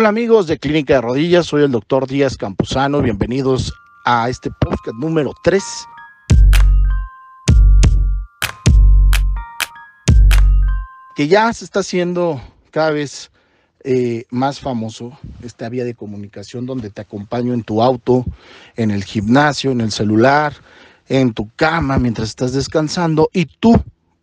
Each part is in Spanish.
Hola amigos de Clínica de Rodillas, soy el doctor Díaz Campuzano, bienvenidos a este podcast número 3. Que ya se está haciendo cada vez eh, más famoso esta vía de comunicación donde te acompaño en tu auto, en el gimnasio, en el celular, en tu cama mientras estás descansando y tú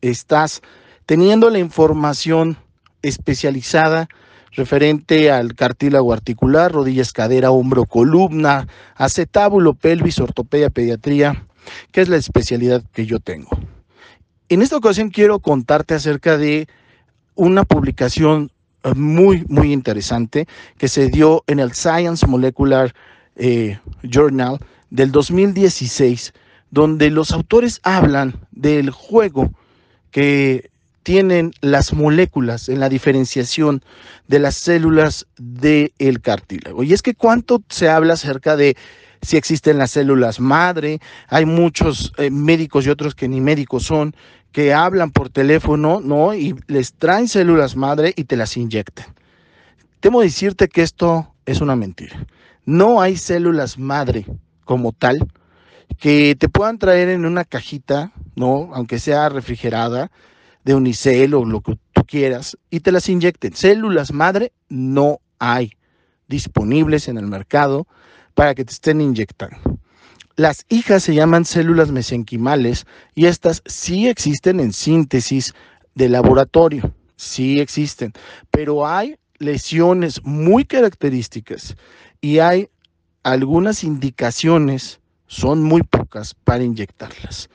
estás teniendo la información especializada referente al cartílago articular, rodillas, cadera, hombro, columna, acetábulo, pelvis, ortopedia, pediatría, que es la especialidad que yo tengo. En esta ocasión quiero contarte acerca de una publicación eh, muy, muy interesante que se dio en el Science Molecular eh, Journal del 2016, donde los autores hablan del juego que tienen las moléculas en la diferenciación de las células del cartílago. Y es que cuánto se habla acerca de si existen las células madre, hay muchos eh, médicos y otros que ni médicos son, que hablan por teléfono, ¿no? Y les traen células madre y te las inyectan. Temo decirte que esto es una mentira. No hay células madre como tal que te puedan traer en una cajita, ¿no? Aunque sea refrigerada, de unicel o lo que tú quieras y te las inyecten. Células madre no hay disponibles en el mercado para que te estén inyectando. Las hijas se llaman células mesenquimales y estas sí existen en síntesis de laboratorio, sí existen, pero hay lesiones muy características y hay algunas indicaciones, son muy pocas, para inyectarlas.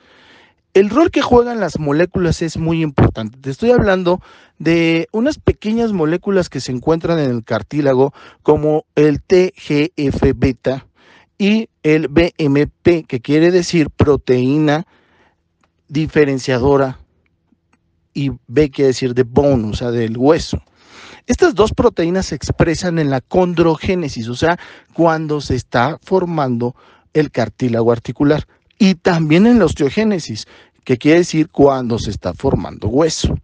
El rol que juegan las moléculas es muy importante. Te estoy hablando de unas pequeñas moléculas que se encuentran en el cartílago, como el TGF-beta y el BMP, que quiere decir proteína diferenciadora, y B quiere decir de bone, o sea, del hueso. Estas dos proteínas se expresan en la condrogénesis, o sea, cuando se está formando el cartílago articular y también en la osteogénesis, que quiere decir cuando se está formando hueso.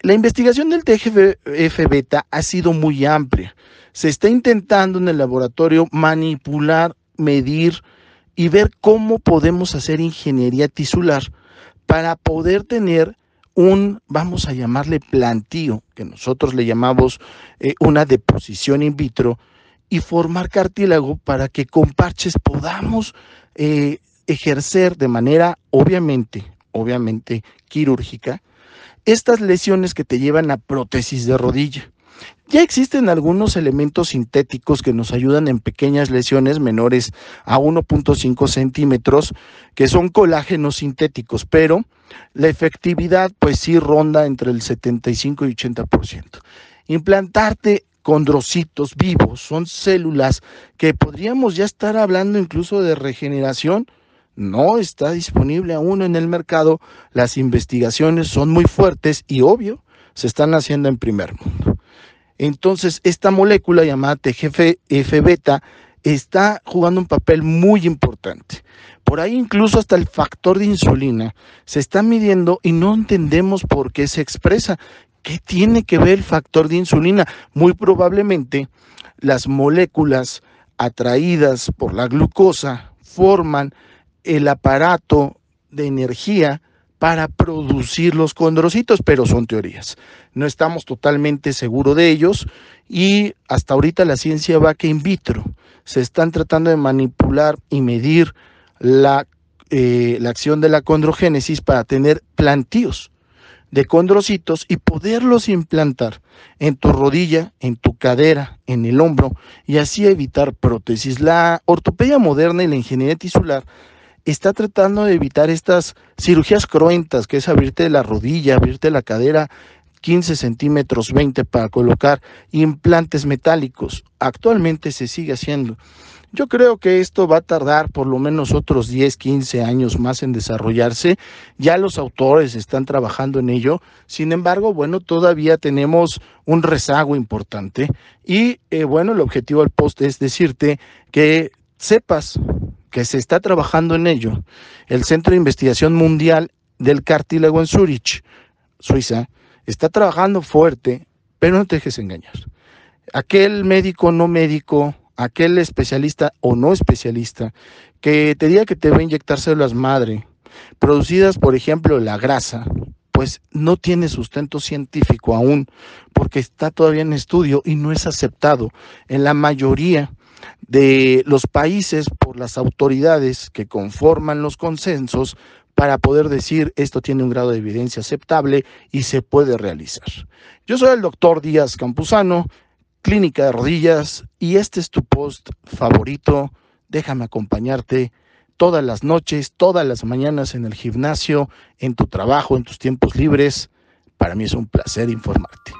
La investigación del TGF-beta ha sido muy amplia. Se está intentando en el laboratorio manipular, medir y ver cómo podemos hacer ingeniería tisular para poder tener un, vamos a llamarle plantío, que nosotros le llamamos eh, una deposición in vitro, y formar cartílago para que con parches podamos eh, ejercer de manera obviamente, obviamente quirúrgica, estas lesiones que te llevan a prótesis de rodilla. Ya existen algunos elementos sintéticos que nos ayudan en pequeñas lesiones menores a 1.5 centímetros, que son colágenos sintéticos, pero la efectividad pues sí ronda entre el 75 y 80%. Implantarte condrocitos vivos son células que podríamos ya estar hablando incluso de regeneración no está disponible aún en el mercado, las investigaciones son muy fuertes y obvio, se están haciendo en primer mundo. Entonces, esta molécula llamada TGF-beta está jugando un papel muy importante. Por ahí incluso hasta el factor de insulina se está midiendo y no entendemos por qué se expresa. ¿Qué tiene que ver el factor de insulina? Muy probablemente las moléculas atraídas por la glucosa forman el aparato de energía para producir los condrocitos, pero son teorías. No estamos totalmente seguros de ellos y hasta ahorita la ciencia va que in vitro. Se están tratando de manipular y medir la, eh, la acción de la condrogénesis para tener plantíos de condrocitos y poderlos implantar en tu rodilla, en tu cadera, en el hombro y así evitar prótesis. La ortopedia moderna y la ingeniería tisular está tratando de evitar estas cirugías cruentas, que es abrirte la rodilla, abrirte la cadera 15 centímetros 20 para colocar implantes metálicos. Actualmente se sigue haciendo. Yo creo que esto va a tardar por lo menos otros 10, 15 años más en desarrollarse. Ya los autores están trabajando en ello. Sin embargo, bueno, todavía tenemos un rezago importante. Y eh, bueno, el objetivo del post es decirte que sepas que se está trabajando en ello. El Centro de Investigación Mundial del Cartílago en Zurich, Suiza, está trabajando fuerte, pero no te dejes engañar. aquel médico no médico, aquel especialista o no especialista que te diga que te va a inyectar células madre, producidas, por ejemplo, la grasa, pues no tiene sustento científico aún, porque está todavía en estudio y no es aceptado en la mayoría de los países por las autoridades que conforman los consensos para poder decir esto tiene un grado de evidencia aceptable y se puede realizar. Yo soy el doctor Díaz Campuzano, Clínica de Rodillas, y este es tu post favorito. Déjame acompañarte todas las noches, todas las mañanas en el gimnasio, en tu trabajo, en tus tiempos libres. Para mí es un placer informarte.